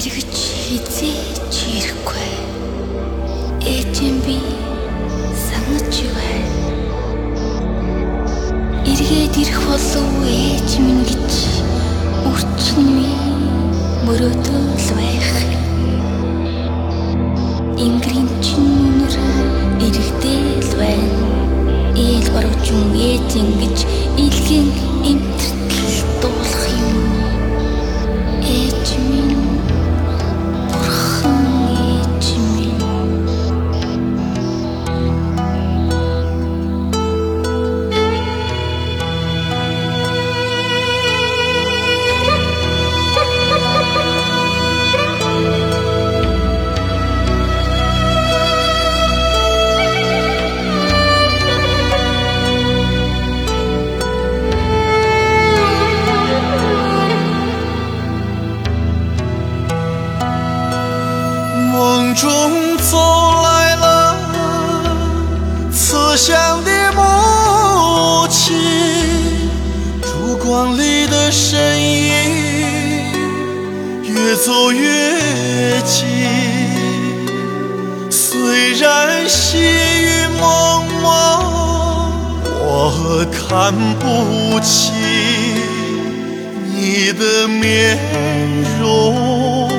эргэж хизээч ирэхгүй. Ээжэн би санаж бай эргээд ирэх болов ээж минь гэж үрчин ми мөрөөдөл байх. Ингрийн чин нүнэр эргэдэл байна. Ээл баруучун ээж ингэж илгийн эмтэртэл 慈祥的母亲，烛光里的身影越走越近。虽然细雨蒙蒙，我看不清你的面容。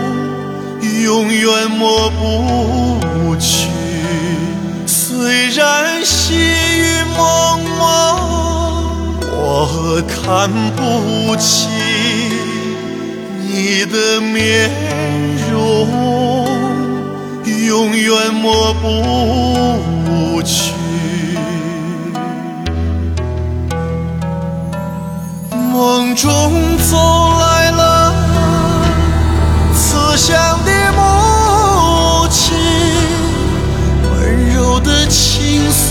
永远抹不去。虽然细雨蒙蒙，我看不清你的面容，永远抹不去。梦中走来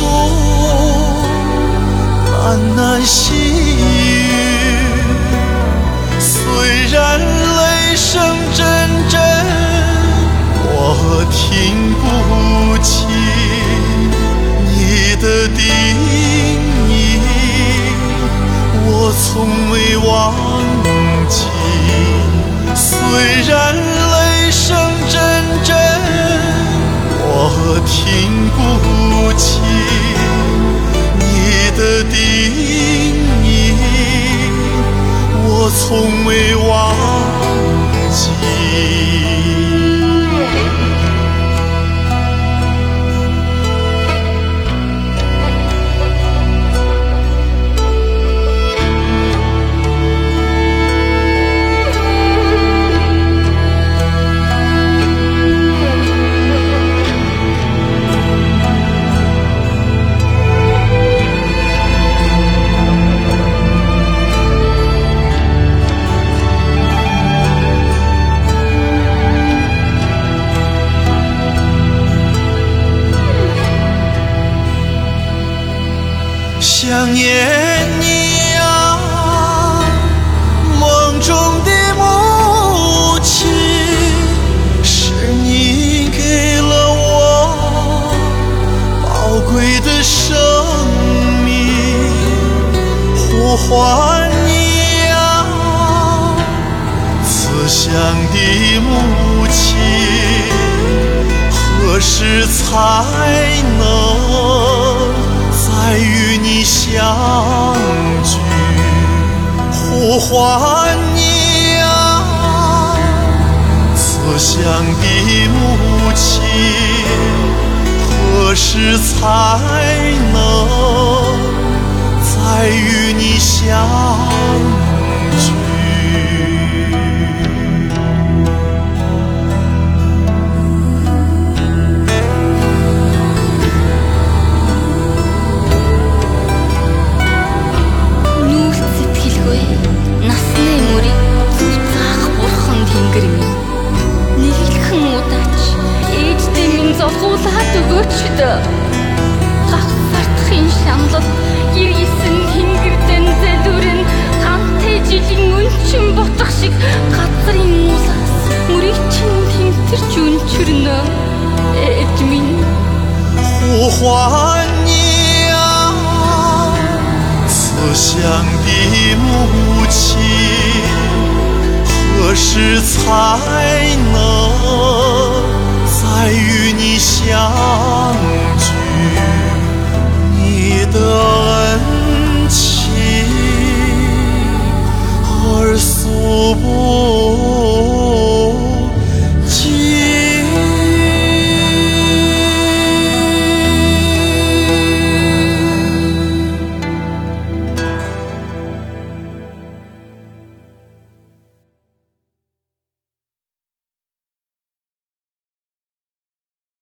诉喃喃细语。虽然雷声阵阵，我听不清你的叮咛，我从未忘记。虽然从未忘记。贵的生命，呼唤你啊，慈祥的母亲。何时才能再与你相聚？呼唤你啊，慈祥的母亲，何时才能再与你相聚？нүүрс сэтгэлгүй насны мөрийг зүв заах бурхан тэнгэр минь нэглэхэн удаач ээжтэй минь зовхуулаад өгөөч дөө гавсардахын шаналл гэргисэн тэнгэрдэн зэлүрэн хамтай жилийн өнчин ботох шиг газрын мулаас мөрийг чинь тэмтэрч өнчөрнө ээж минь 呼唤你啊，慈祥的母亲，何 何时才能 不